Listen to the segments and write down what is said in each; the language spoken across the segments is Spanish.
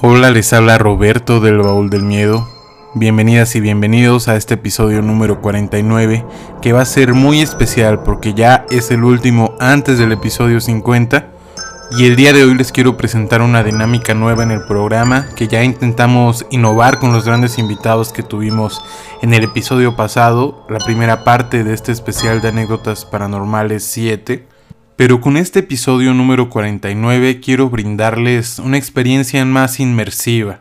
Hola, les habla Roberto del Baúl del Miedo. Bienvenidas y bienvenidos a este episodio número 49 que va a ser muy especial porque ya es el último antes del episodio 50 y el día de hoy les quiero presentar una dinámica nueva en el programa que ya intentamos innovar con los grandes invitados que tuvimos en el episodio pasado, la primera parte de este especial de anécdotas paranormales 7 pero con este episodio número 49 quiero brindarles una experiencia más inmersiva.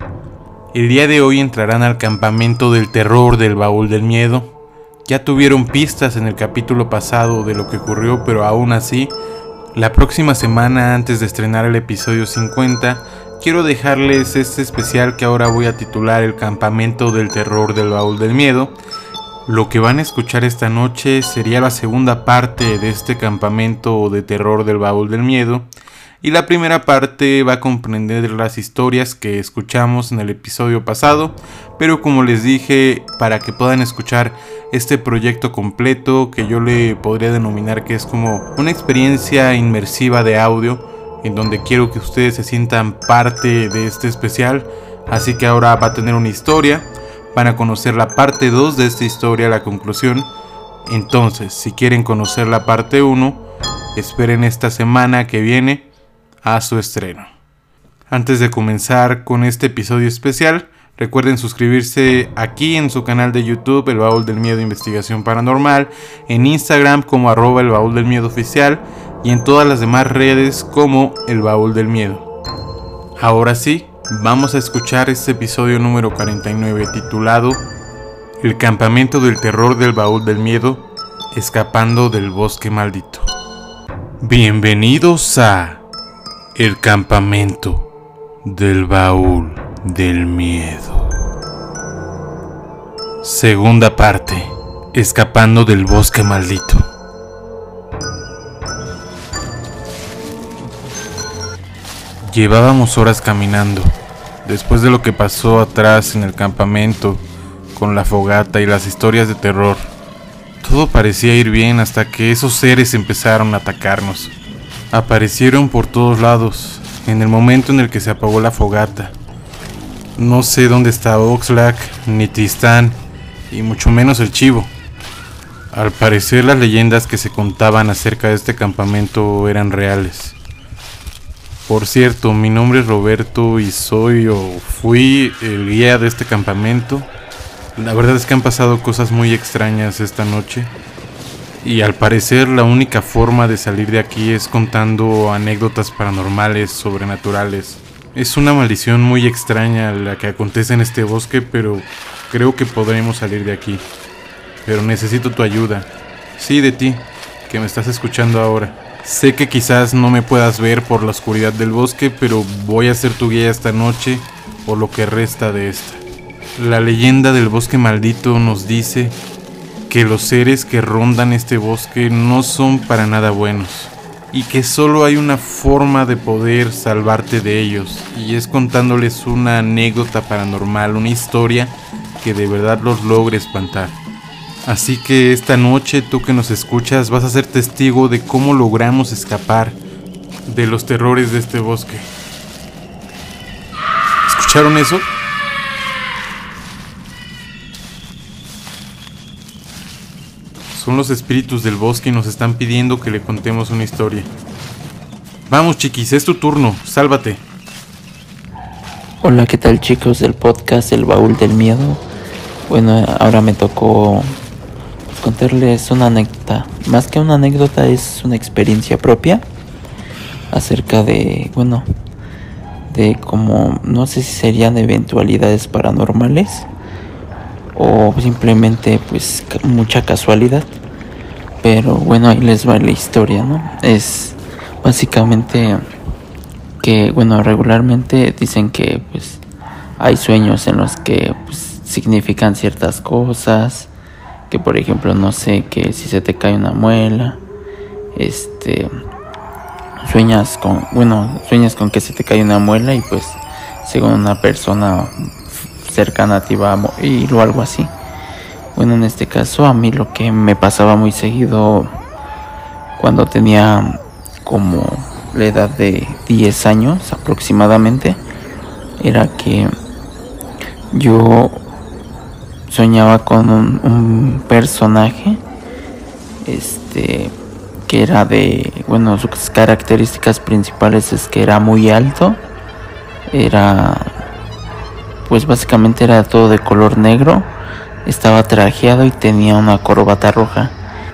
El día de hoy entrarán al campamento del terror del baúl del miedo. Ya tuvieron pistas en el capítulo pasado de lo que ocurrió, pero aún así, la próxima semana antes de estrenar el episodio 50, quiero dejarles este especial que ahora voy a titular El campamento del terror del baúl del miedo lo que van a escuchar esta noche sería la segunda parte de este campamento de terror del baúl del miedo. Y la primera parte va a comprender las historias que escuchamos en el episodio pasado, pero como les dije, para que puedan escuchar este proyecto completo que yo le podría denominar que es como una experiencia inmersiva de audio en donde quiero que ustedes se sientan parte de este especial, así que ahora va a tener una historia van a conocer la parte 2 de esta historia, la conclusión. Entonces, si quieren conocer la parte 1, esperen esta semana que viene a su estreno. Antes de comenzar con este episodio especial, recuerden suscribirse aquí en su canal de YouTube, El Baúl del Miedo Investigación Paranormal, en Instagram como arroba el Baúl del Miedo Oficial y en todas las demás redes como El Baúl del Miedo. Ahora sí, Vamos a escuchar este episodio número 49 titulado El campamento del terror del baúl del miedo, escapando del bosque maldito. Bienvenidos a El campamento del baúl del miedo. Segunda parte, escapando del bosque maldito. Llevábamos horas caminando, después de lo que pasó atrás en el campamento, con la fogata y las historias de terror. Todo parecía ir bien hasta que esos seres empezaron a atacarnos. Aparecieron por todos lados, en el momento en el que se apagó la fogata. No sé dónde está Oxlack, ni Tristán, y mucho menos el chivo. Al parecer las leyendas que se contaban acerca de este campamento eran reales. Por cierto, mi nombre es Roberto y soy o fui el guía de este campamento. La verdad es que han pasado cosas muy extrañas esta noche. Y al parecer la única forma de salir de aquí es contando anécdotas paranormales, sobrenaturales. Es una maldición muy extraña la que acontece en este bosque, pero creo que podremos salir de aquí. Pero necesito tu ayuda. Sí, de ti, que me estás escuchando ahora. Sé que quizás no me puedas ver por la oscuridad del bosque, pero voy a ser tu guía esta noche o lo que resta de esta. La leyenda del bosque maldito nos dice que los seres que rondan este bosque no son para nada buenos y que solo hay una forma de poder salvarte de ellos y es contándoles una anécdota paranormal, una historia que de verdad los logre espantar. Así que esta noche tú que nos escuchas vas a ser testigo de cómo logramos escapar de los terrores de este bosque. ¿Escucharon eso? Son los espíritus del bosque y nos están pidiendo que le contemos una historia. Vamos chiquis, es tu turno, sálvate. Hola, ¿qué tal chicos del podcast El Baúl del Miedo? Bueno, ahora me tocó contarles una anécdota. Más que una anécdota es una experiencia propia acerca de, bueno, de como, no sé si serían eventualidades paranormales o simplemente pues mucha casualidad. Pero bueno, ahí les va la historia, ¿no? Es básicamente que, bueno, regularmente dicen que pues hay sueños en los que pues, significan ciertas cosas que por ejemplo no sé que si se te cae una muela este sueñas con bueno sueñas con que se te cae una muela y pues según una persona cercana a ti va a morir o algo así. Bueno en este caso a mí lo que me pasaba muy seguido cuando tenía como la edad de 10 años aproximadamente era que yo soñaba con un, personaje este que era de bueno sus características principales es que era muy alto era pues básicamente era todo de color negro estaba trajeado y tenía una corbata roja.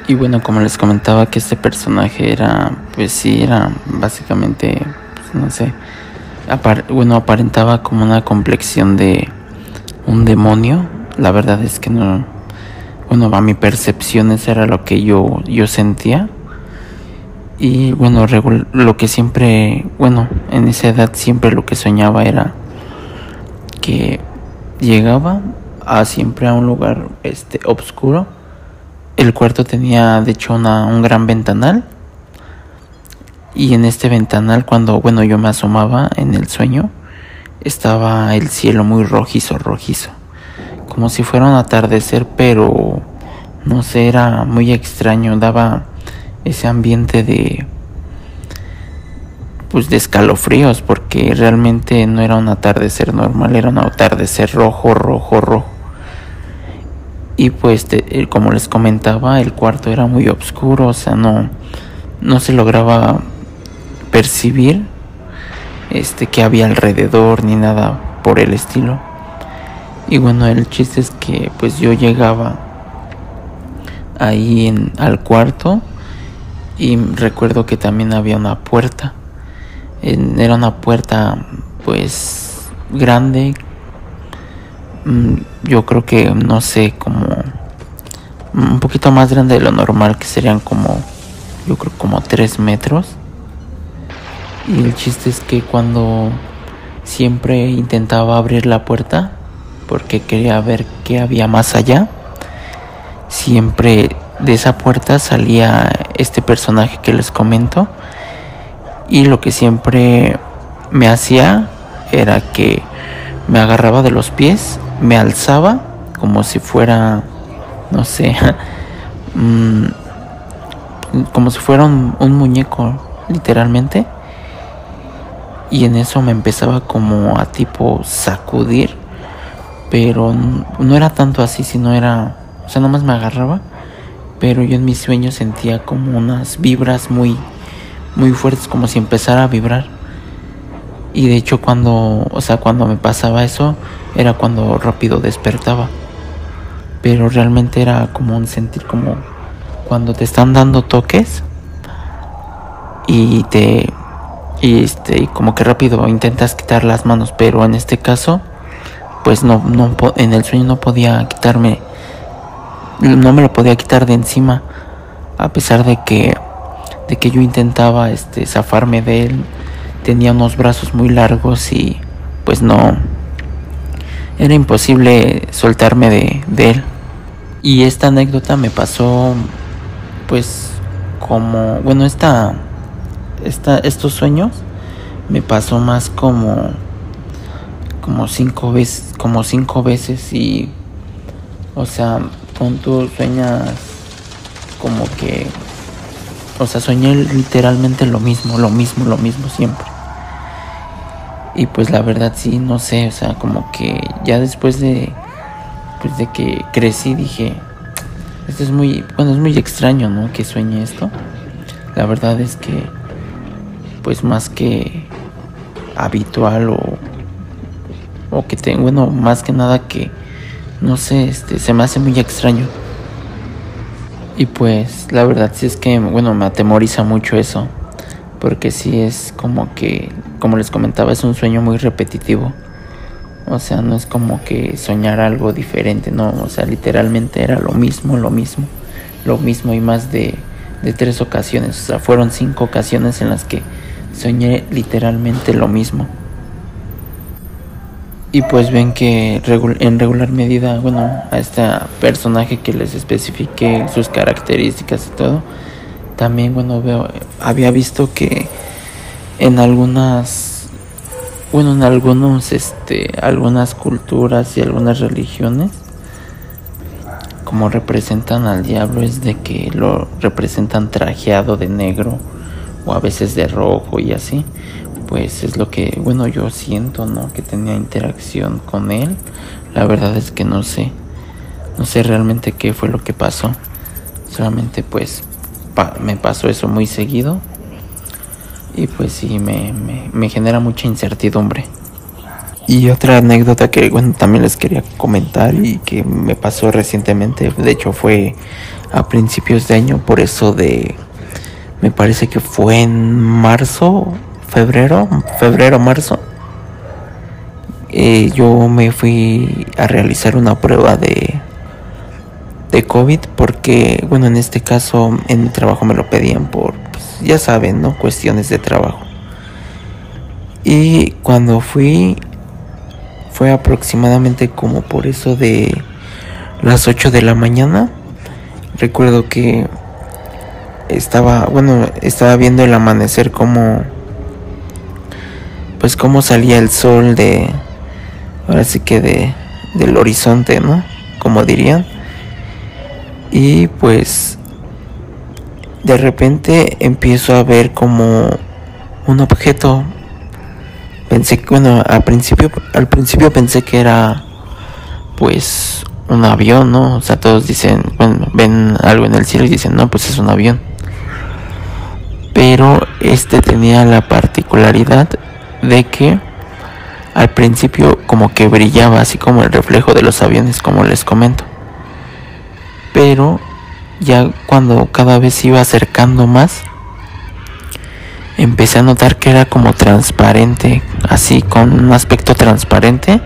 Y bueno como les comentaba que este personaje era pues sí era básicamente pues, no sé bueno aparentaba como una complexión de un demonio la verdad es que no bueno a mi percepción eso era lo que yo yo sentía y bueno, lo que siempre, bueno, en esa edad siempre lo que soñaba era que llegaba a siempre a un lugar este oscuro. El cuarto tenía de hecho una, un gran ventanal. Y en este ventanal cuando bueno yo me asomaba en el sueño estaba el cielo muy rojizo, rojizo. Como si fuera un atardecer, pero no sé, era muy extraño, daba ese ambiente de pues de escalofríos porque realmente no era un atardecer normal, era un atardecer rojo, rojo, rojo. Y pues eh, como les comentaba, el cuarto era muy oscuro, o sea, no no se lograba percibir este que había alrededor ni nada por el estilo. Y bueno, el chiste es que pues yo llegaba ahí en, al cuarto y recuerdo que también había una puerta. Era una puerta pues grande. Mm, yo creo que no sé, como un poquito más grande de lo normal, que serían como, yo creo como 3 metros. Y el chiste es que cuando siempre intentaba abrir la puerta, porque quería ver qué había más allá, siempre de esa puerta salía este personaje que les comento y lo que siempre me hacía era que me agarraba de los pies, me alzaba como si fuera, no sé, mm, como si fuera un, muñeco, literalmente. Y en eso me empezaba como a tipo sacudir, pero no era tanto así, sino era, o sea, nomás me agarraba pero yo en mis sueños sentía como unas vibras muy muy fuertes como si empezara a vibrar. Y de hecho cuando o sea cuando me pasaba eso era cuando rápido despertaba. Pero realmente era como un sentir como cuando te están dando toques y te y este como que rápido intentas quitar las manos pero en este caso pues no no en el sueño no podía quitarme no me lo podía quitar de encima a pesar de que de que yo intentaba este zafarme de él. Tenía unos brazos muy largos y pues no era imposible soltarme de, de él. Y esta anécdota me pasó pues como bueno esta, esta estos sueños me pasó más como como cinco veces como cinco veces y o sea con tú sueñas como que, o sea, soñé literalmente lo mismo, lo mismo, lo mismo siempre. Y pues la verdad sí, no sé, o sea, como que ya después de, pues de que crecí dije, esto es muy, bueno, es muy extraño, ¿no? Que sueñe esto. La verdad es que, pues más que habitual o, o que tengo, bueno, más que nada que no sé, este, se me hace muy extraño. Y pues la verdad sí es que, bueno, me atemoriza mucho eso. Porque sí es como que, como les comentaba, es un sueño muy repetitivo. O sea, no es como que soñar algo diferente, no. O sea, literalmente era lo mismo, lo mismo, lo mismo y más de, de tres ocasiones. O sea, fueron cinco ocasiones en las que soñé literalmente lo mismo. Y pues ven que en regular medida, bueno, a este personaje que les especifique sus características y todo, también, bueno, veo, había visto que en algunas, bueno, en algunos, este, algunas culturas y algunas religiones, como representan al diablo es de que lo representan trajeado de negro o a veces de rojo y así pues es lo que, bueno, yo siento, ¿no? Que tenía interacción con él. La verdad es que no sé. No sé realmente qué fue lo que pasó. Solamente pues me pasó eso muy seguido. Y pues sí, me, me, genera mucha incertidumbre. Y otra anécdota que bueno, también les quería comentar y que me pasó recientemente, de hecho fue a principios de año, por eso de, me parece que fue en marzo, febrero, febrero, marzo. Eh, yo me fui a realizar una prueba de, de COVID porque, bueno, en este caso en mi trabajo me lo pedían por, pues, ya saben, ¿no? Cuestiones de trabajo. Y cuando fui, fue aproximadamente como por eso de las 8 de la mañana. Recuerdo que estaba, bueno, estaba viendo el amanecer como, pues como salía el sol de, ahora sí que de, del horizonte, ¿no? Como dirían. Y pues de repente empiezo a ver como un objeto. Pensé que, bueno, al principio, al principio pensé que era pues un avión, ¿no? O sea, todos dicen, bueno, ven algo en el cielo y dicen, no, pues es un avión. Pero este tenía la particularidad de que al principio como que brillaba así como el reflejo de los aviones, como les comento. Pero ya cuando cada vez iba acercando más, empecé a notar que era como transparente, así con un aspecto transparente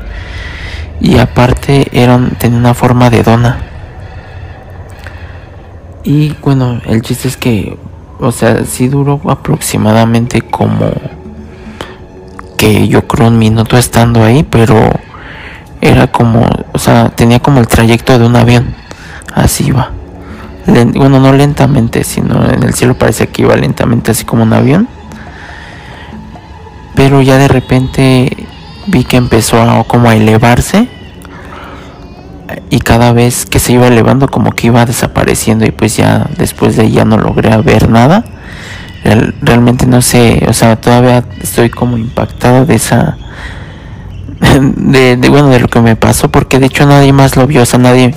y aparte eran tenía una forma de dona. Y bueno, el chiste es que, o sea, sí duró aproximadamente como que yo creo un minuto estando ahí, pero era como, o sea, tenía como el trayecto de un avión, así iba bueno, no lentamente, sino en el cielo parece que iba lentamente, así como un avión. Pero ya de repente vi que empezó a, como a elevarse y cada vez que se iba elevando como que iba desapareciendo y pues ya después de ahí ya no logré ver nada. Realmente no sé, o sea, todavía estoy como impactado de esa de, bueno de lo que me pasó porque de hecho nadie más lo vio, o sea, nadie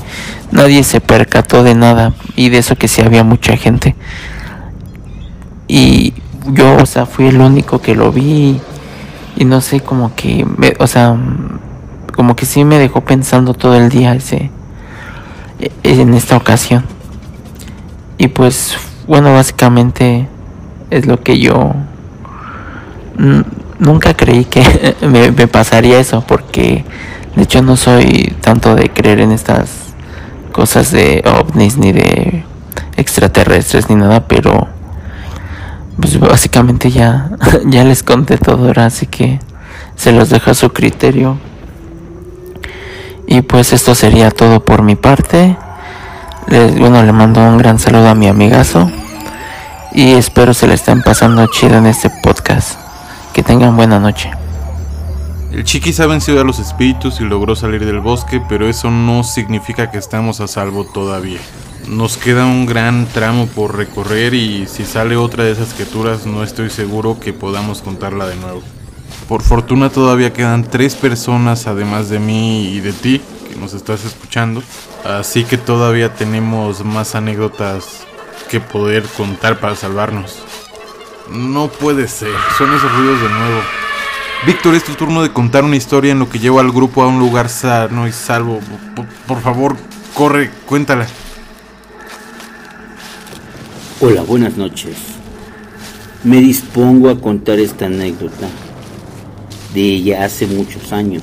nadie se percató de nada y de eso que sí había mucha gente. Y yo, o sea, fui el único que lo vi y no sé, como que, me, o sea, como que sí me dejó pensando todo el día ese en esta ocasión. Y pues, bueno, básicamente es lo que yo nunca creí que me, pasaría eso porque de hecho no soy tanto de creer en estas cosas de ovnis ni de extraterrestres ni nada, pero pues básicamente ya, ya les conté todo ahora, así que se los dejo a su criterio. Y pues esto sería todo por mi parte. Bueno, le mando un gran saludo a mi amigazo. Y espero se le estén pasando chido en este podcast. Que tengan buena noche. El Chiquis ha vencido a los espíritus y logró salir del bosque, pero eso no significa que estamos a salvo todavía. Nos queda un gran tramo por recorrer y si sale otra de esas criaturas no estoy seguro que podamos contarla de nuevo. Por fortuna todavía quedan tres personas además de mí y de ti que nos estás escuchando, así que todavía tenemos más anécdotas que poder contar para salvarnos. No puede ser, son esos ruidos de nuevo. Víctor, es tu turno de contar una historia en lo que lleva al grupo a un lugar sano y salvo. Por, favor, corre, cuéntala. Hola, buenas noches. Me dispongo a contar esta anécdota de ya hace muchos años.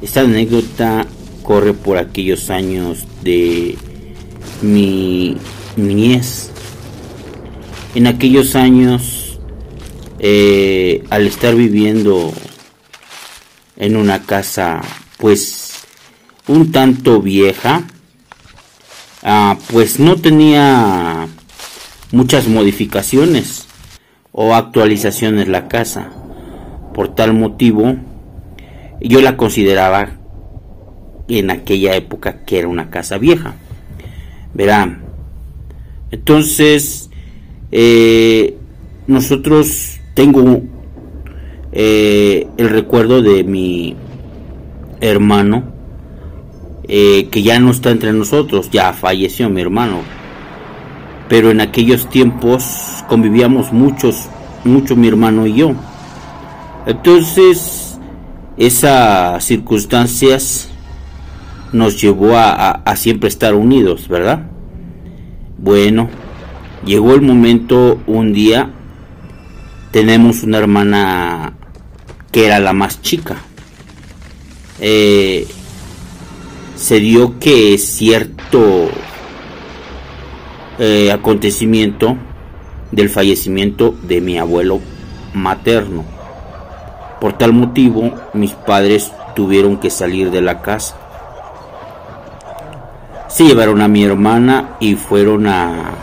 Esta anécdota corre por aquellos años de mi niñez. En aquellos años eh, al estar viviendo en una casa pues un tanto vieja, ah, pues no tenía muchas modificaciones o actualizaciones la casa. Por tal motivo, yo la consideraba en aquella época que era una casa vieja. Verán, entonces eh, nosotros tengo eh, el recuerdo de mi hermano eh, que ya no está entre nosotros, ya falleció mi hermano. Pero en aquellos tiempos convivíamos muchos, mucho mi hermano y yo. Entonces, esas circunstancias nos llevó a, siempre estar unidos, ¿verdad? Bueno, llegó el momento un día, tenemos una hermana que era la más chica. Eh, se dio que cierto eh, acontecimiento del fallecimiento de mi abuelo materno. Por tal motivo, mis padres tuvieron que salir de la casa. Se llevaron a mi hermana y fueron a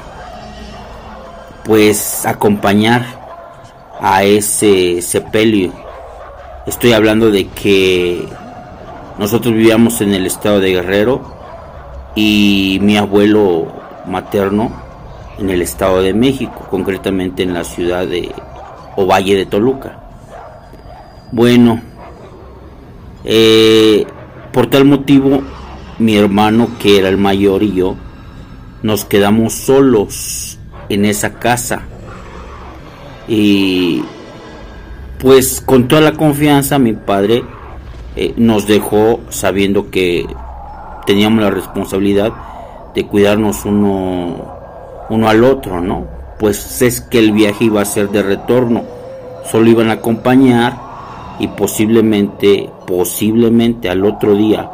pues acompañar a ese sepelio. Estoy hablando de que nosotros vivíamos en el estado de Guerrero y mi abuelo materno en el estado de México, concretamente en la ciudad de Ovalle de Toluca. Bueno, eh, por tal motivo, mi hermano, que era el mayor, y yo, nos quedamos solos en esa casa. Y pues con toda la confianza mi padre eh, nos dejó sabiendo que teníamos la responsabilidad de cuidarnos uno, uno al otro, ¿no? Pues es que el viaje iba a ser de retorno, solo iban a acompañar y posiblemente, posiblemente al otro día,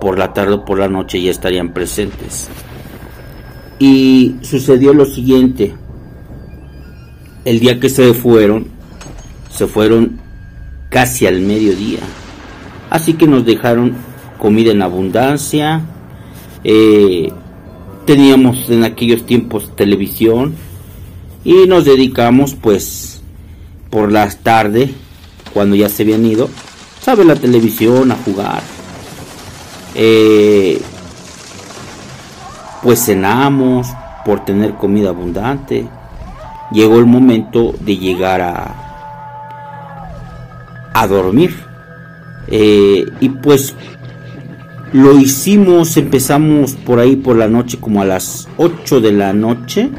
por la tarde o por la noche ya estarían presentes. Y sucedió lo siguiente, el día que se fueron, se fueron casi al mediodía. Así que nos dejaron comida en abundancia. Eh, teníamos en aquellos tiempos televisión y nos dedicamos pues por las tardes cuando ya se habían ido sabe la televisión a jugar eh, pues cenamos por tener comida abundante llegó el momento de llegar a a dormir eh, y pues lo hicimos, empezamos por ahí por la noche, como a las 8 de la noche.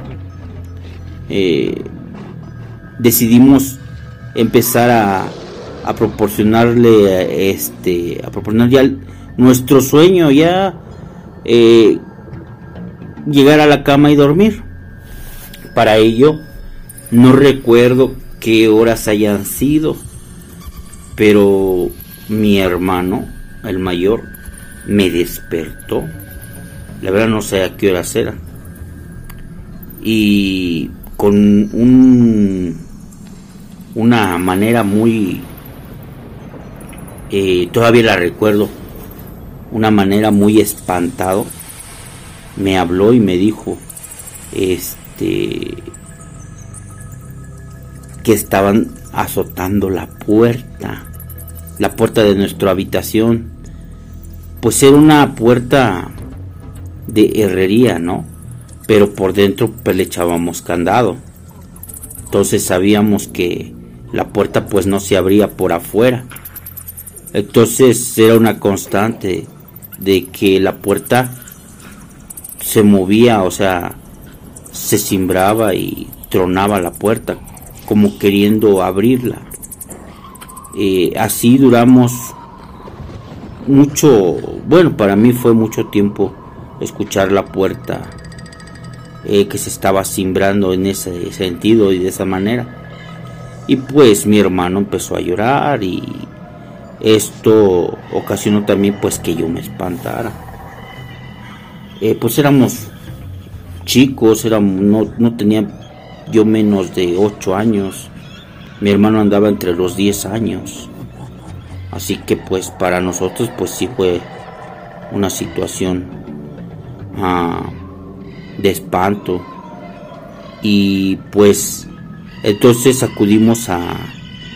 Eh, decidimos empezar a, a proporcionarle este a proporcionar ya nuestro sueño ya eh, llegar a la cama y dormir para ello no recuerdo qué horas hayan sido pero mi hermano, el mayor, me despertó. La verdad no sé a qué hora era. Y con un, una manera muy... Eh, todavía la recuerdo. Una manera muy espantado. Me habló y me dijo, este, que estaban azotando la puerta la puerta de nuestra habitación, pues era una puerta de herrería, ¿no? Pero por dentro pues le echábamos candado. Entonces sabíamos que la puerta pues no se abría por afuera. Entonces era una constante de que la puerta se movía, o sea, se cimbraba y tronaba la puerta como queriendo abrirla. Eh, así duramos mucho, bueno, para mí fue mucho tiempo escuchar la puerta eh, que se estaba cimbrando en ese sentido y de esa manera. Y pues mi hermano empezó a llorar y esto ocasionó también pues que yo me espantara. Eh, pues éramos chicos, no, no tenía yo menos de 8 años. Mi hermano andaba entre los 10 años. Así que pues para nosotros pues sí fue una situación ah, de espanto. Y pues entonces acudimos a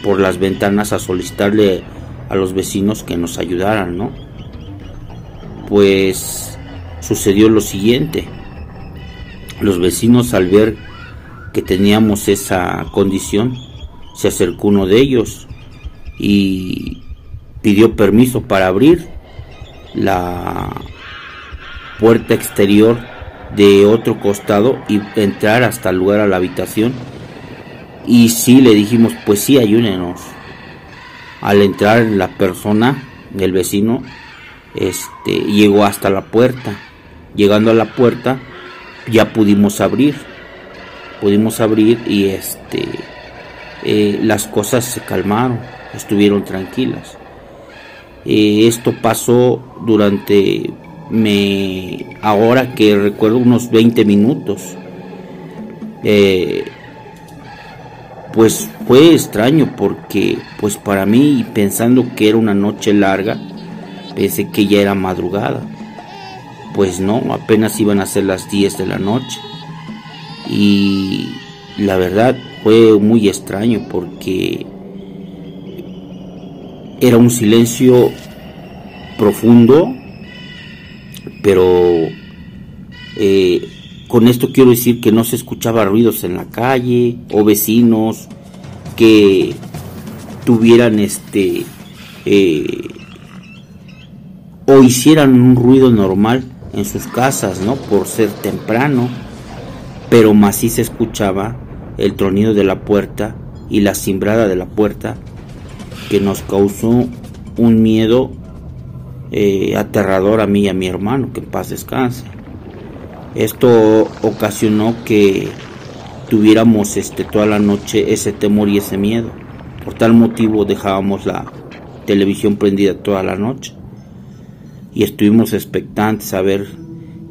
por las ventanas a solicitarle a los vecinos que nos ayudaran, ¿no? Pues sucedió lo siguiente. Los vecinos al ver que teníamos esa condición se acercó uno de ellos y pidió permiso para abrir la puerta exterior de otro costado y entrar hasta el lugar a la habitación. Y sí le dijimos, pues sí, ayúnenos. Al entrar la persona, el vecino, este, llegó hasta la puerta. Llegando a la puerta, ya pudimos abrir. Pudimos abrir y este, eh, las cosas se calmaron, estuvieron tranquilas. Eh, esto pasó durante me ahora que recuerdo unos 20 minutos eh, pues fue extraño porque pues para mí pensando que era una noche larga pensé que ya era madrugada. Pues no apenas iban a ser las 10 de la noche. Y la verdad fue muy extraño porque era un silencio profundo pero eh, con esto quiero decir que no se escuchaba ruidos en la calle o vecinos que tuvieran este eh, o hicieran un ruido normal en sus casas, ¿no? Por ser temprano, pero más sí se escuchaba el tronido de la puerta y la cimbrada de la puerta que nos causó un miedo eh, aterrador a mí y a mi hermano, que en paz descanse. Esto ocasionó que tuviéramos este, toda la noche ese temor y ese miedo. Por tal motivo dejábamos la televisión prendida toda la noche y estuvimos expectantes a ver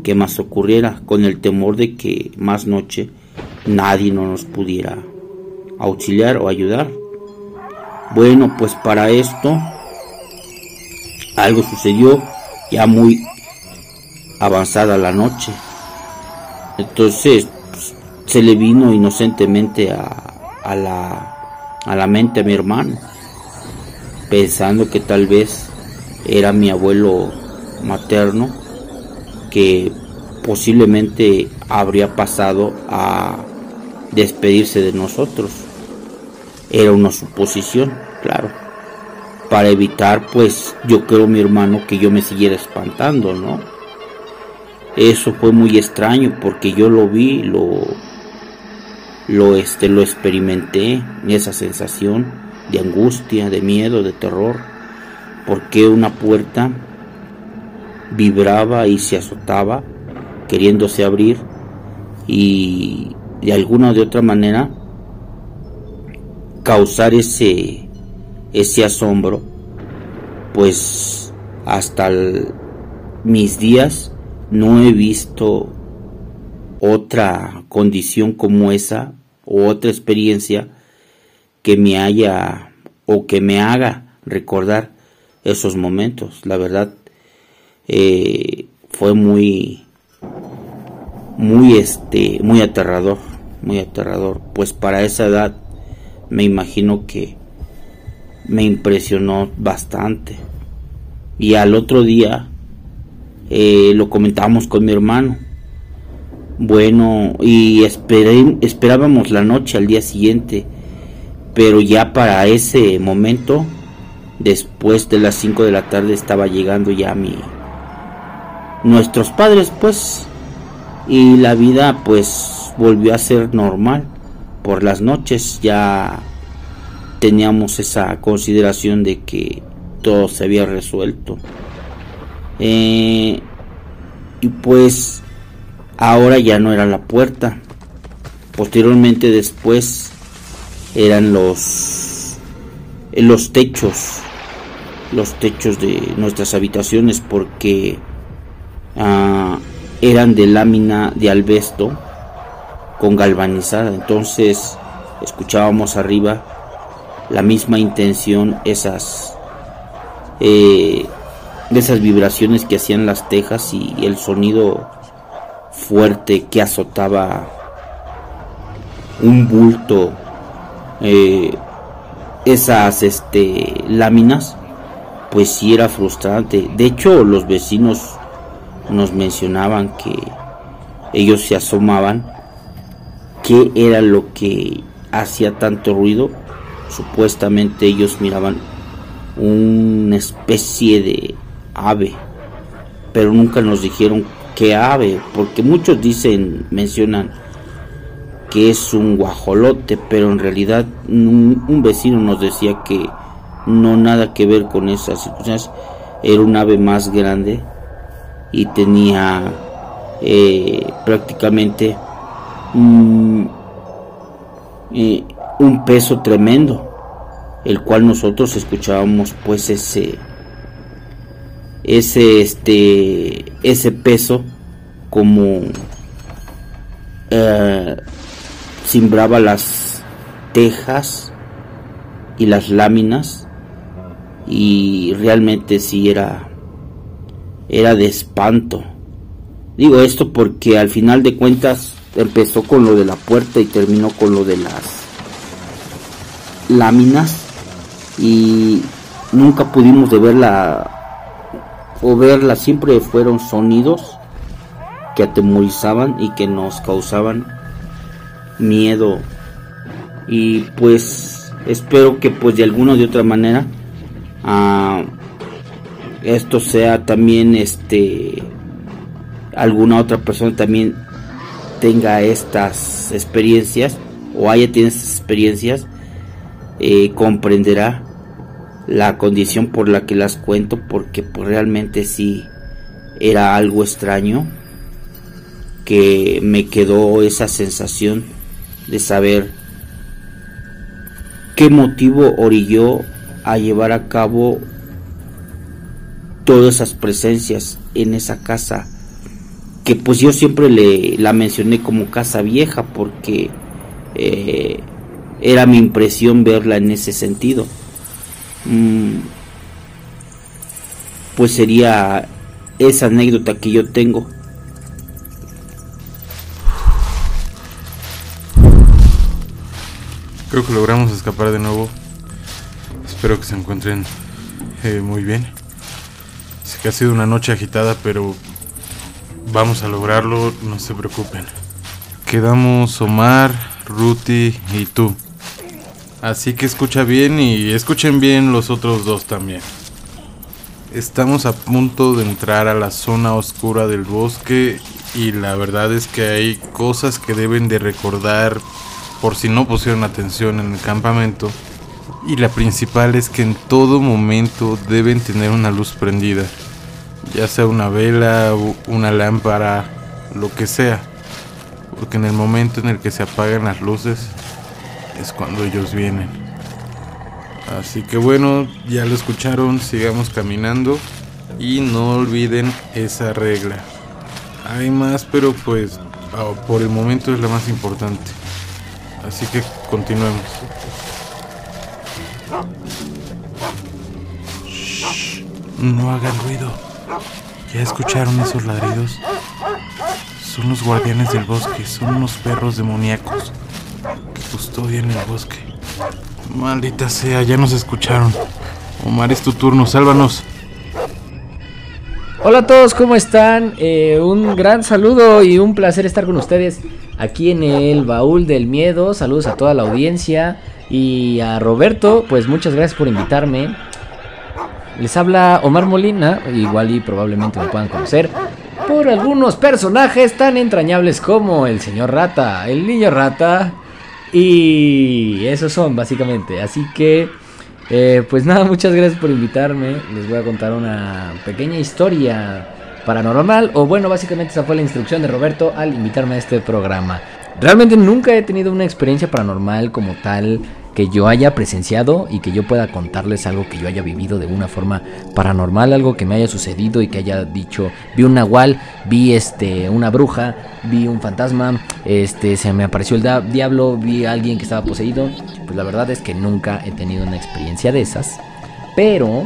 qué más ocurriera con el temor de que más noche nadie no nos pudiera auxiliar o ayudar. Bueno, pues para esto algo sucedió ya muy avanzada la noche. Entonces se le vino inocentemente a, la, a la mente a mi hermano, pensando que tal vez era mi abuelo materno que posiblemente habría pasado a despedirse de nosotros. Era una suposición, claro para evitar pues yo creo mi hermano que yo me siguiera espantando, ¿no? Eso fue muy extraño porque yo lo vi, lo lo este lo experimenté, esa sensación de angustia, de miedo, de terror, porque una puerta vibraba y se azotaba queriéndose abrir y de alguna o de otra manera causar ese ese asombro, pues hasta mis días no he visto otra condición como esa o otra experiencia que me haya o que me haga recordar esos momentos. La verdad eh, fue muy muy este muy aterrador, muy aterrador, pues para esa edad me imagino que me impresionó bastante. Y al otro día eh, lo comentábamos con mi hermano. Bueno, y esperábamos la noche al día siguiente, pero ya para ese momento, después de las 5 de la tarde, estaba llegando ya mi... Nuestros padres, pues, y la vida, pues, volvió a ser normal. Por las noches ya teníamos esa consideración de que todo se había resuelto. Eh, y pues ahora ya no era la puerta. Posteriormente después eran los los techos los techos de nuestras habitaciones porque ah, eran de lámina de albesto con galvanizada entonces escuchábamos arriba la misma intención, esas, eh, de esas vibraciones que hacían las tejas y el sonido fuerte que azotaba un bulto, eh, esas este, láminas, pues sí era frustrante. De hecho, los vecinos nos mencionaban que ellos se asomaban, qué era lo que hacía tanto ruido supuestamente ellos miraban una especie de ave, pero nunca nos dijeron qué ave, porque muchos dicen, mencionan que es un guajolote, pero en realidad un, vecino nos decía que no nada que ver con esas circunstancias, era un ave más grande y tenía eh, prácticamente eh, un peso tremendo, el cual nosotros escuchábamos pues ese ese este ese peso como eh, simbraba las tejas y las láminas y realmente sí era era de espanto. Digo esto porque al final de cuentas empezó con lo de la puerta y terminó con lo de las láminas y nunca pudimos de verla o verla siempre fueron sonidos que atemorizaban y que nos causaban miedo. Y pues espero que pues de alguna o de otra manera ah, esto sea también este alguna otra persona también tenga estas experiencias o haya tenido estas experiencias eh, comprenderá la condición por la que las cuento porque pues, realmente sí era algo extraño que me quedó esa sensación de saber qué motivo orilló a llevar a cabo todas esas presencias en esa casa que pues yo siempre le la mencioné como casa vieja porque eh, era mi impresión verla en ese sentido pues sería esa anécdota que yo tengo Creo que logramos escapar de nuevo. Espero que se encuentren eh, muy bien. Sé que ha sido una noche agitada, pero vamos a lograrlo, no se preocupen. Quedamos Omar, Ruti y tú. Así que escucha bien y escuchen bien los otros dos también. Estamos a punto de entrar a la zona oscura del bosque y la verdad es que hay cosas que deben de recordar por si no pusieron atención en el campamento. Y la principal es que en todo momento deben tener una luz prendida, ya sea una vela, una lámpara, lo que sea, porque en el momento en el que se apagan las luces es cuando ellos vienen. Así que bueno, ya lo escucharon, sigamos caminando y no olviden esa regla. Hay más, pero pues ah, por el momento es la más importante. Así que continuemos. no hagan ruido. ¿Ya escucharon esos ladridos? Son los guardianes del bosque, son unos perros demoníacos que custodian el bosque. Maldita sea, ya nos escucharon. Omar, es tu turno, sálvanos. Hola a todos, ¿cómo están? Eh, un gran saludo y un placer estar con ustedes aquí en el baúl del miedo. Saludos a toda la audiencia y a Roberto, pues muchas gracias por invitarme. Les habla Omar Molina, igual y probablemente me puedan conocer por algunos personajes tan entrañables como el señor rata, el niño rata y esos son básicamente. Así que, eh, pues nada, muchas gracias por invitarme. Les voy a contar una pequeña historia paranormal. O bueno, básicamente esa fue la instrucción de Roberto al invitarme a este programa. Realmente nunca he tenido una experiencia paranormal como tal que yo haya presenciado y que yo pueda contarles algo que yo haya vivido de una forma paranormal, algo que me haya sucedido y que haya dicho, vi un nahual, vi este una bruja, vi un fantasma, este se me apareció el diablo, vi a alguien que estaba poseído. Pues la verdad es que nunca he tenido una experiencia de esas, pero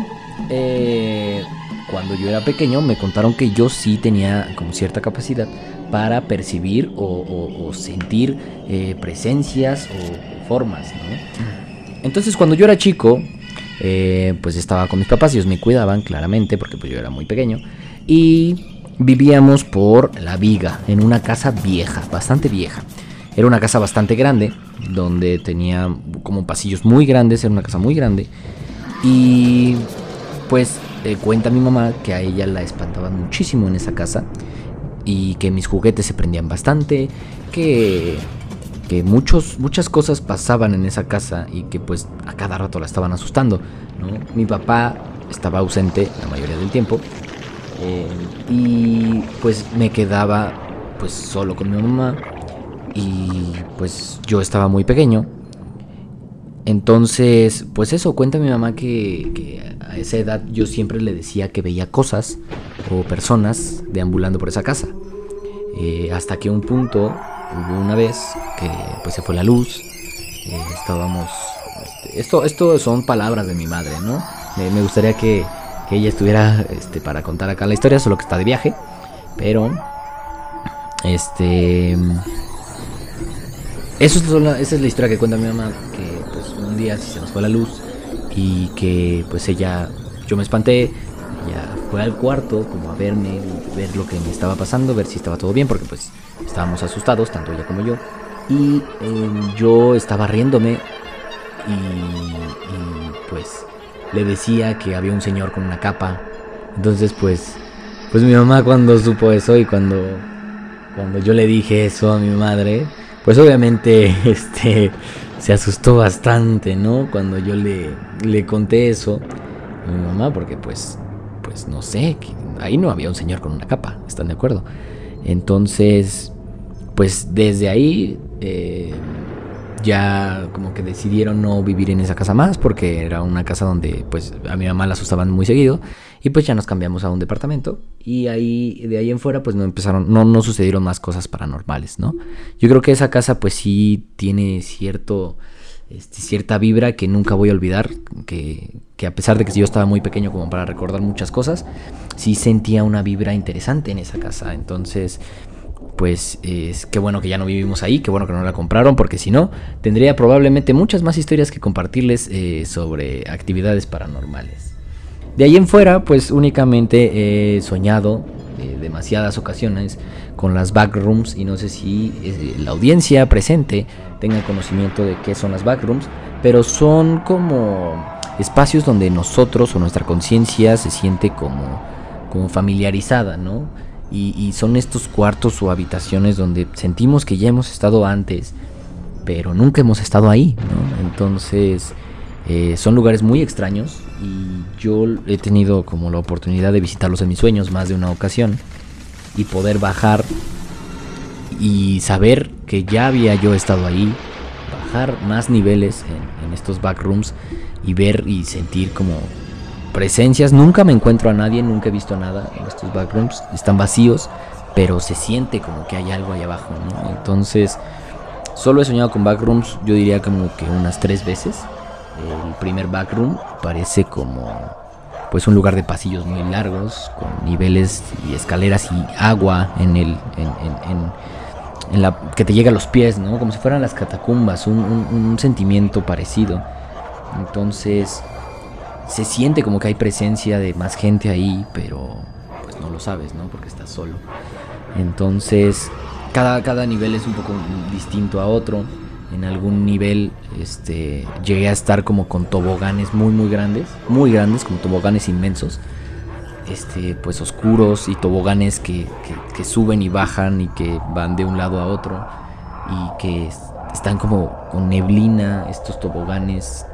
eh, cuando yo era pequeño me contaron que yo sí tenía como cierta capacidad para percibir o, sentir eh, presencias o formas. Entonces cuando yo era chico, eh, pues estaba con mis papás, ellos me cuidaban claramente porque pues yo era muy pequeño y vivíamos por la viga en una casa vieja, bastante vieja. Era una casa bastante grande, donde tenía como pasillos muy grandes, era una casa muy grande. Y pues eh, cuenta mi mamá que a ella la espantaban muchísimo en esa casa y que mis juguetes se prendían bastante, que, que muchos, muchas cosas pasaban en esa casa y que pues a cada rato la estaban asustando. Mi papá estaba ausente la mayoría del tiempo eh, y pues me quedaba pues solo con mi mamá y pues yo estaba muy pequeño. Entonces, pues eso, cuenta mi mamá que, a esa edad yo siempre le decía que veía cosas o personas deambulando por esa casa. Eh, hasta que un punto, hubo una vez que pues se fue la luz, eh, estábamos... Este, esto, esto son palabras de mi madre, ¿no? Me, gustaría que, ella estuviera este, para contar acá la historia, solo que está de viaje, pero... Este... Eso es esa es la historia que cuenta mi mamá, que un día se nos fue la luz y que pues ella, yo me espanté, ella fue al cuarto como a verme, ver lo que me estaba pasando, ver si estaba todo bien, porque pues estábamos asustados, tanto ella como yo. Y em, yo estaba riéndome y, pues le decía que había un señor con una capa. Entonces pues, pues mi mamá cuando supo eso y cuando, cuando yo le dije eso a mi madre, pues obviamente este se asustó bastante, ¿no? Cuando yo le, le conté eso a mi mamá, porque pues, pues no sé, ahí no había un señor con una capa, ¿están de acuerdo? Entonces, pues desde ahí eh, ya como que decidieron no vivir en esa casa más porque era una casa donde pues a mi mamá la asustaban muy seguido y pues ya nos cambiamos a un departamento y ahí de ahí en fuera pues no empezaron no no sucedieron más cosas paranormales no yo creo que esa casa pues sí tiene cierto este, cierta vibra que nunca voy a olvidar que, que a pesar de que yo estaba muy pequeño como para recordar muchas cosas sí sentía una vibra interesante en esa casa. Entonces pues es qué bueno que ya no vivimos ahí, qué bueno que no la compraron, porque si no, tendría probablemente muchas más historias que compartirles eh, sobre actividades paranormales. De ahí en fuera, pues únicamente he soñado eh, demasiadas ocasiones con las backrooms y no sé si eh, la audiencia presente tenga conocimiento de qué son las backrooms, pero son como espacios donde nosotros o nuestra conciencia se siente como, como familiarizada, ¿no? Y, son estos cuartos o habitaciones donde sentimos que ya hemos estado antes, pero nunca hemos estado ahí, ¿no? Entonces, eh, son lugares muy extraños y yo he tenido como la oportunidad de visitarlos en mis sueños más de una ocasión y poder bajar y saber que ya había yo estado ahí, bajar más niveles en, en estos backrooms y ver y sentir como presencias. Nunca me encuentro a nadie, nunca he visto nada en estos backrooms. Están vacíos, pero se siente como que hay algo ahí abajo, Entonces, solo he soñado con backrooms, yo diría como que unas tres veces. El primer backroom parece como pues un lugar de pasillos muy largos, con niveles y escaleras y agua en el en, la que te llega a los pies, ¿no? Como si fueran las catacumbas, un, un sentimiento parecido. Entonces, se siente como que hay presencia de más gente ahí, pero pues no lo sabes, ¿no? Porque estás solo. Entonces, cada, cada nivel es un poco distinto a otro. En algún nivel este, llegué a estar como con toboganes muy muy grandes, muy grandes, como toboganes inmensos, este, pues oscuros y toboganes que, que suben y bajan y que van de un lado a otro y que están como con neblina estos toboganes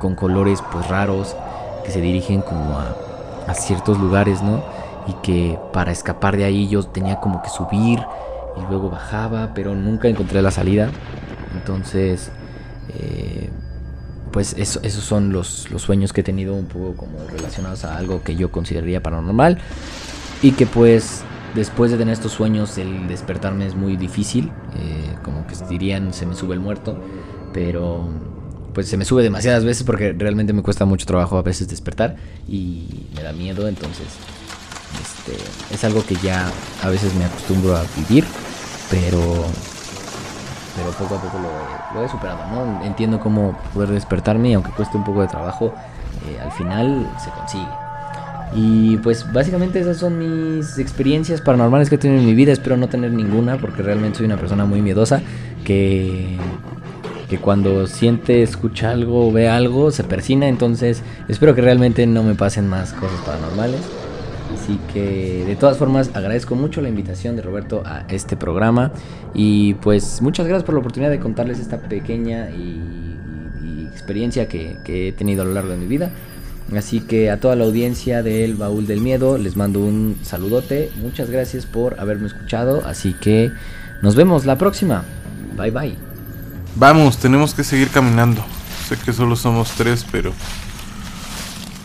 con colores pues raros que se dirigen como a, ciertos lugares, ¿no? Y que para escapar de ahí yo tenía como que subir y luego bajaba, pero nunca encontré la salida. Entonces, eh, pues esos son los, los, sueños que he tenido un poco como relacionados a algo que yo consideraría paranormal. Y que pues después de tener estos sueños el despertarme es muy difícil. Eh, como que dirían se me sube el muerto. Pero pues se me sube demasiadas veces porque realmente me cuesta mucho trabajo a veces despertar y me da miedo, entonces este, es algo que ya a veces me acostumbro a vivir, pero pero poco a poco lo, he superado, ¿no? Entiendo cómo poder despertarme y aunque cueste un poco de trabajo, eh, al final se consigue. Y pues básicamente esas son mis experiencias paranormales que he tenido en mi vida. Espero no tener ninguna porque realmente soy una persona muy miedosa que, que cuando siente, escucha algo, ve algo, se persina. Entonces espero que realmente no me pasen más cosas paranormales. Así que de todas formas agradezco mucho la invitación de Roberto a este programa y pues muchas gracias por la oportunidad de contarles esta pequeña y, y- y experiencia que, que he tenido a lo largo de mi vida. Así que a toda la audiencia del Baúl del Miedo les mando un saludote. Muchas gracias por haberme escuchado. Así que nos vemos la próxima. Bye bye. Vamos, tenemos que seguir caminando. Sé que solo somos tres, pero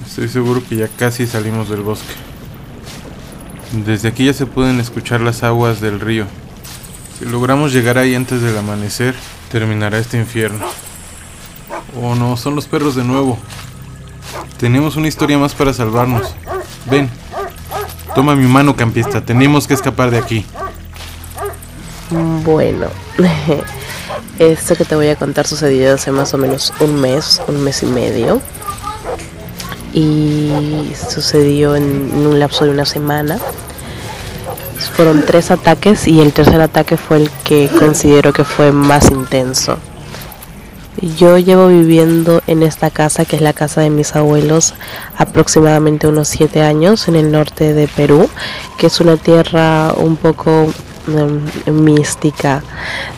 estoy seguro que ya casi salimos del bosque. Desde aquí ya se pueden escuchar las aguas del río. Si logramos llegar ahí antes del amanecer, terminará este infierno. Oh no, son los perros de nuevo. Tenemos una historia más para salvarnos. Ven, toma mi mano, campista. Tenemos que escapar de aquí. Bueno, esto que te voy a contar sucedió hace más o menos un mes, un mes y medio. Y sucedió en, en un lapso de una semana. Fueron tres ataques y el tercer ataque fue el que considero que fue más intenso. Yo llevo viviendo en esta casa, que es la casa de mis abuelos, aproximadamente unos siete años en el norte de Perú, que es una tierra un poco mística,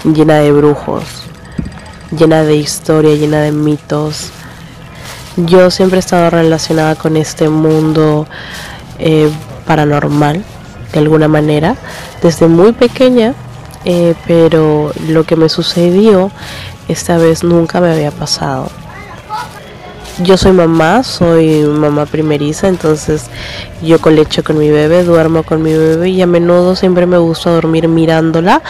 llena de brujos, llena de historia, llena de mitos. Yo siempre he estado relacionada con este mundo eh, paranormal, de alguna manera, desde muy pequeña, eh, pero lo que me sucedió esta vez nunca me había pasado. Yo soy mamá, soy mamá primeriza, entonces yo colecho con mi bebé, duermo con mi bebé y a menudo siempre me gusta dormir mirándola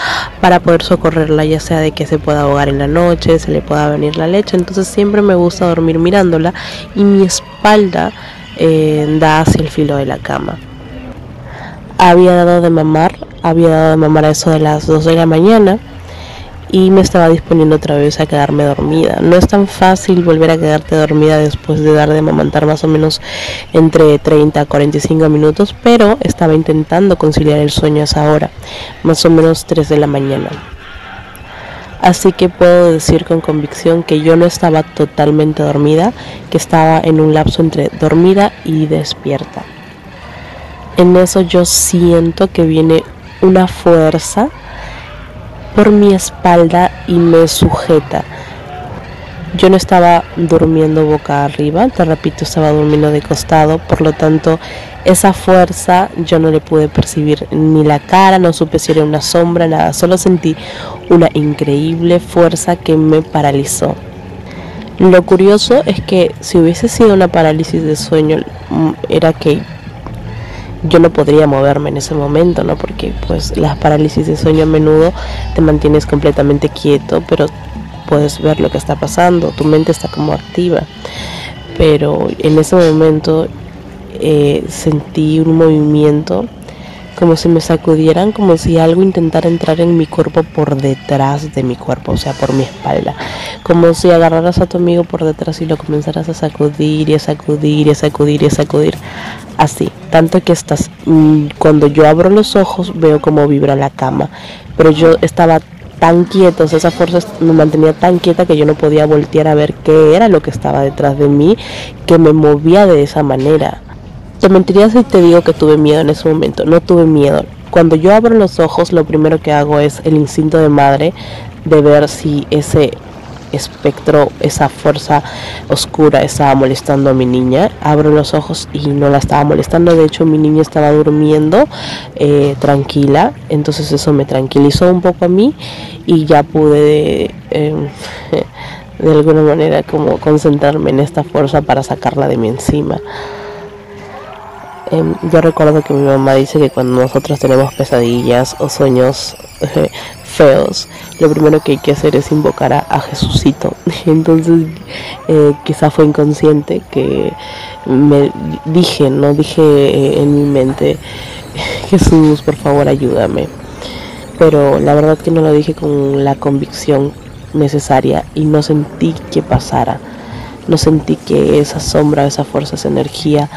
para poder socorrerla, ya sea de que se pueda ahogar en la noche, se le pueda venir la leche, entonces siempre me gusta dormir mirándola y mi espalda eh, da hacia el filo de la cama. Había dado de mamar, había dado de mamar a eso de las 2 de la mañana y me estaba disponiendo otra vez a quedarme dormida. No es tan fácil volver a quedarte dormida después de dar de mamantar más o menos entre 30 a 45 minutos, pero estaba intentando conciliar el sueño a esa hora, más o menos 3 de la mañana. Así que puedo decir con convicción que yo no estaba totalmente dormida, que estaba en un lapso entre dormida y despierta. En eso yo siento que viene una fuerza por mi espalda y me sujeta. Yo no estaba durmiendo boca arriba, te repito, estaba durmiendo de costado, por lo tanto, esa fuerza yo no le pude percibir ni la cara, no supe si era una sombra, nada, solo sentí una increíble fuerza que me paralizó. Lo curioso es que si hubiese sido una parálisis de sueño, mm, era que yo no podría moverme en ese momento, ¿no? Porque pues las parálisis de sueño a menudo te mantienes completamente quieto, pero puedes ver lo que está pasando, tu mente está como activa. Pero en ese momento eh, sentí un movimiento como si me sacudieran, como si algo intentara entrar en mi cuerpo por detrás de mi cuerpo, o sea, por mi espalda. Como si agarraras a tu amigo por detrás y lo comenzaras a sacudir y a sacudir y a sacudir y a sacudir. Así, tanto que estás, mm, cuando yo abro los ojos veo cómo vibra la cama, pero yo estaba tan quieta, o sea, esa fuerza me mantenía tan quieta que yo no podía voltear a ver qué era lo que estaba detrás de mí, que me movía de esa manera. Te mentiría si te digo que tuve miedo en ese momento, no tuve miedo. Cuando yo abro los ojos, lo primero que hago es el instinto de madre de ver si ese espectro, esa fuerza oscura estaba molestando a mi niña. Abro los ojos y no la estaba molestando. De hecho, mi niña estaba durmiendo eh, tranquila. Entonces eso me tranquilizó un poco a mí y ya pude eh, de alguna manera como concentrarme en esta fuerza para sacarla de mi encima. Em, yo recuerdo que mi mamá dice que cuando nosotros tenemos pesadillas o sueños eh, feos, lo primero que hay que hacer es invocar a, a Jesucito. Entonces, eh, quizá fue inconsciente que me dije, no dije eh, en mi mente, Jesús, por favor, ayúdame. Pero la verdad que no lo dije con la convicción necesaria y no sentí que pasara. No sentí que esa sombra, esa fuerza, esa energía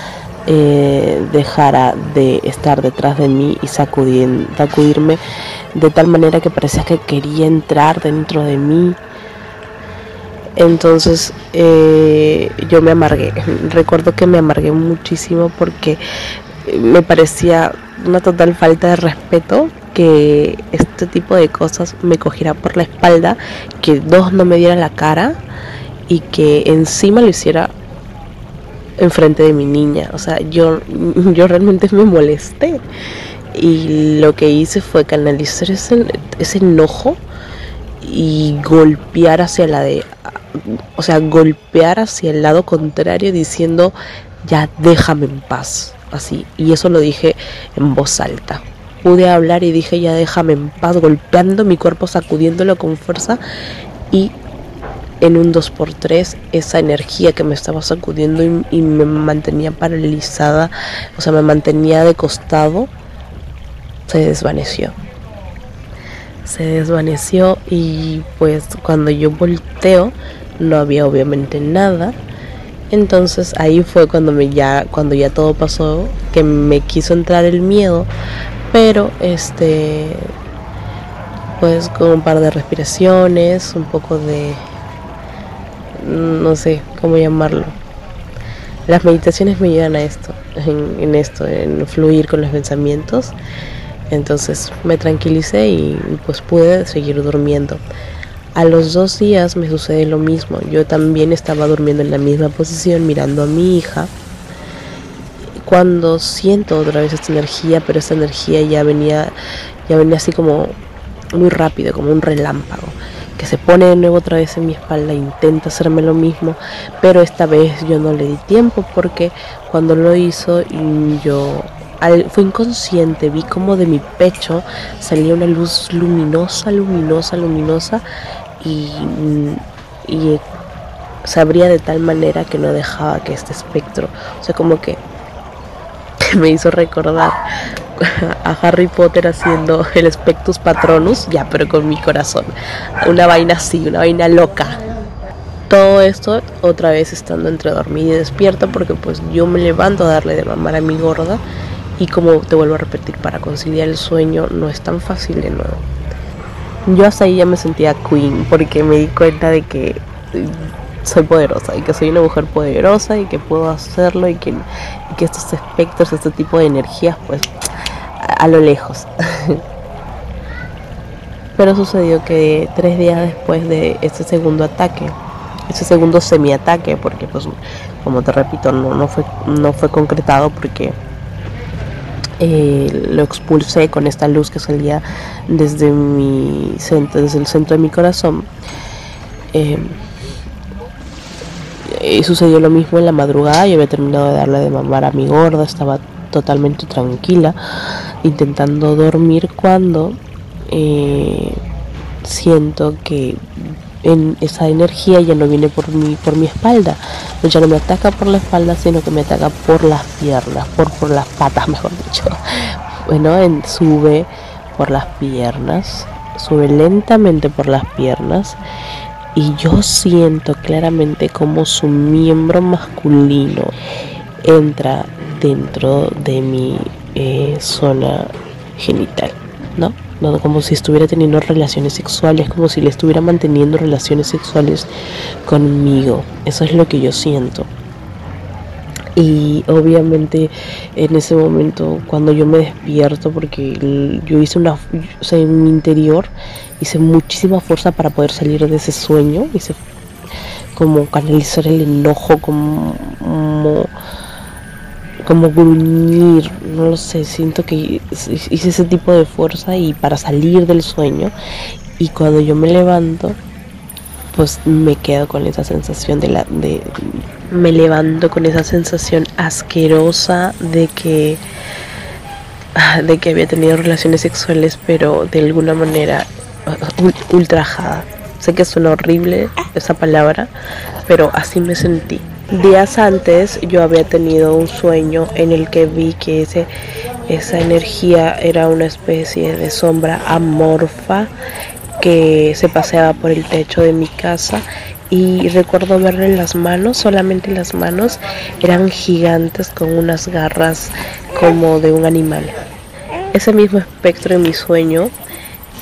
eh, dejara de estar detrás de mí y sacudir, sacudirme de tal manera que parecía que quería entrar dentro de mí. Entonces eh, yo me amargué. Recuerdo que me amargué muchísimo porque me parecía una total falta de respeto que este tipo de cosas me cogiera por la espalda, que dos no me dieran la cara y que encima lo hiciera enfrente de mi niña. O sea, yo, yo realmente me molesté. Y lo que hice fue canalizar ese, ese enojo y golpear hacia la de o sea golpear hacia el lado contrario diciendo ya déjame en paz así y eso lo dije en voz alta pude hablar y dije ya déjame en paz golpeando mi cuerpo sacudiéndolo con fuerza y en un 2x3 esa energía que me estaba sacudiendo y, me mantenía paralizada, o sea, me mantenía de costado, se desvaneció. Se desvaneció y pues cuando yo volteo no había obviamente nada. Entonces ahí fue cuando me ya cuando ya todo pasó que me quiso entrar el miedo, pero este pues con un par de respiraciones, un poco de no sé cómo llamarlo. Las meditaciones me ayudan a esto, en, esto, en fluir con los pensamientos. Entonces me tranquilicé y pues pude seguir durmiendo. A los dos días me sucede lo mismo. Yo también estaba durmiendo en la misma posición mirando a mi hija. Cuando siento otra vez esta energía, pero esta energía ya venía, ya venía así como muy rápido, como un relámpago que se pone de nuevo otra vez en mi espalda, intenta hacerme lo mismo, pero esta vez yo no le di tiempo porque cuando lo hizo yo fue inconsciente, vi como de mi pecho salía una luz luminosa, luminosa, luminosa y, y se abría de tal manera que no dejaba que este espectro, o sea, como que me hizo recordar a Harry Potter haciendo el Spectus Patronus, ya, pero con mi corazón. Una vaina así, una vaina loca. Todo esto otra vez estando entre dormir y despierta porque pues yo me levanto a darle de mamar a mi gorda y como te vuelvo a repetir, para conciliar el sueño no es tan fácil de nuevo. Yo hasta ahí ya me sentía queen porque me di cuenta de que soy poderosa y que soy una mujer poderosa y que puedo hacerlo y que, y que estos espectros, este tipo de energías pues a lo lejos. Pero sucedió que tres días después de este segundo ataque, ese segundo semiataque, porque pues como te repito, no, no, fue, no fue concretado porque eh, lo expulsé con esta luz que salía desde mi centro, desde el centro de mi corazón. Eh, y sucedió lo mismo en la madrugada, yo había terminado de darle de mamar a mi gorda, estaba totalmente tranquila, intentando dormir cuando eh, siento que esa energía ya no viene por mi, por mi espalda, ya no me ataca por la espalda, sino que me ataca por las piernas, por, por las patas, mejor dicho. Bueno, en, sube por las piernas, sube lentamente por las piernas y yo siento claramente como su miembro masculino entra dentro de mi eh, zona genital, ¿no? Como si estuviera teniendo relaciones sexuales, como si le estuviera manteniendo relaciones sexuales conmigo. Eso es lo que yo siento. Y obviamente en ese momento cuando yo me despierto, porque yo hice una, o sea, en mi interior hice muchísima fuerza para poder salir de ese sueño, hice como canalizar el enojo, como gruñir, no lo sé, siento que hice ese tipo de fuerza y para salir del sueño y cuando yo me levanto pues me quedo con esa sensación de la de me levanto con esa sensación asquerosa de que de que había tenido relaciones sexuales pero de alguna manera ultrajada. Sé que suena horrible esa palabra, pero así me sentí. Días antes yo había tenido un sueño en el que vi que ese, esa energía era una especie de sombra amorfa que se paseaba por el techo de mi casa y recuerdo verlo en las manos, solamente las manos eran gigantes con unas garras como de un animal. Ese mismo espectro en mi sueño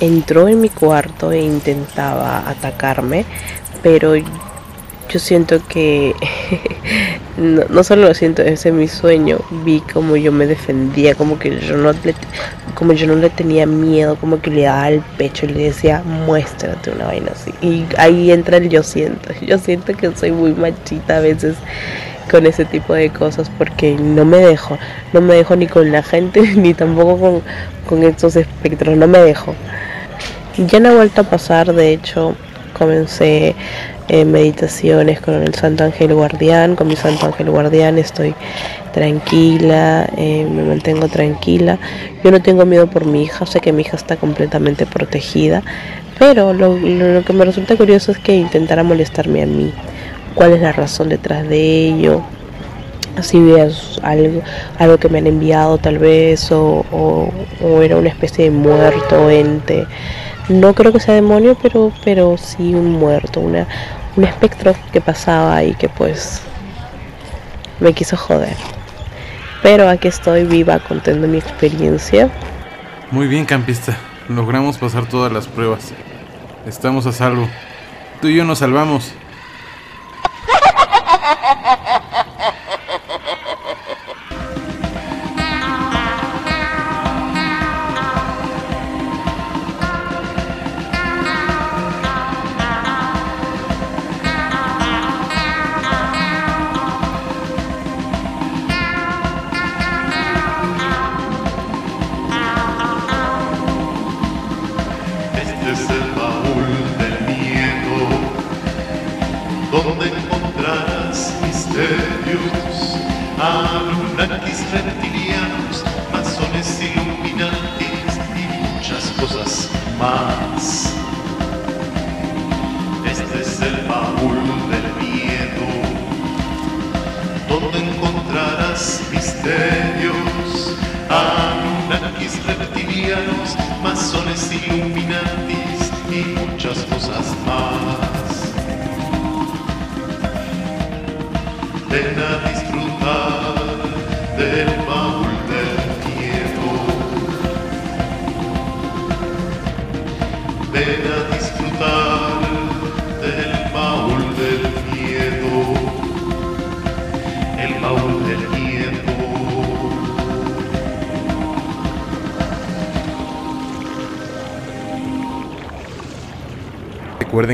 entró en mi cuarto e intentaba atacarme, pero yo siento que no, solo lo siento, ese es mi sueño, vi como yo me defendía, como que yo no le, como yo no le tenía miedo, como que le daba el pecho y le decía, muéstrate una vaina así. Y ahí entra el yo siento, yo siento que soy muy machita a veces con ese tipo de cosas porque no me dejo, no me dejo ni con la gente ni tampoco con, con estos espectros, no me dejo. Ya no ha vuelto a pasar, de hecho comencé eh, meditaciones con el Santo Ángel Guardián, con mi Santo Ángel Guardián estoy tranquila, eh, me mantengo tranquila. Yo no tengo miedo por mi hija, sé que mi hija está completamente protegida, pero lo, lo que me resulta curioso es que intentara molestarme a mí. ¿Cuál es la razón detrás de ello? si veas algo, algo que me han enviado tal vez o, o, era una especie de muerto ente no creo que sea demonio pero pero sí un muerto una un espectro que pasaba y que pues me quiso joder. Pero aquí estoy viva contando mi experiencia. Muy bien campista. Logramos pasar todas las pruebas. Estamos a salvo. Tú y yo nos salvamos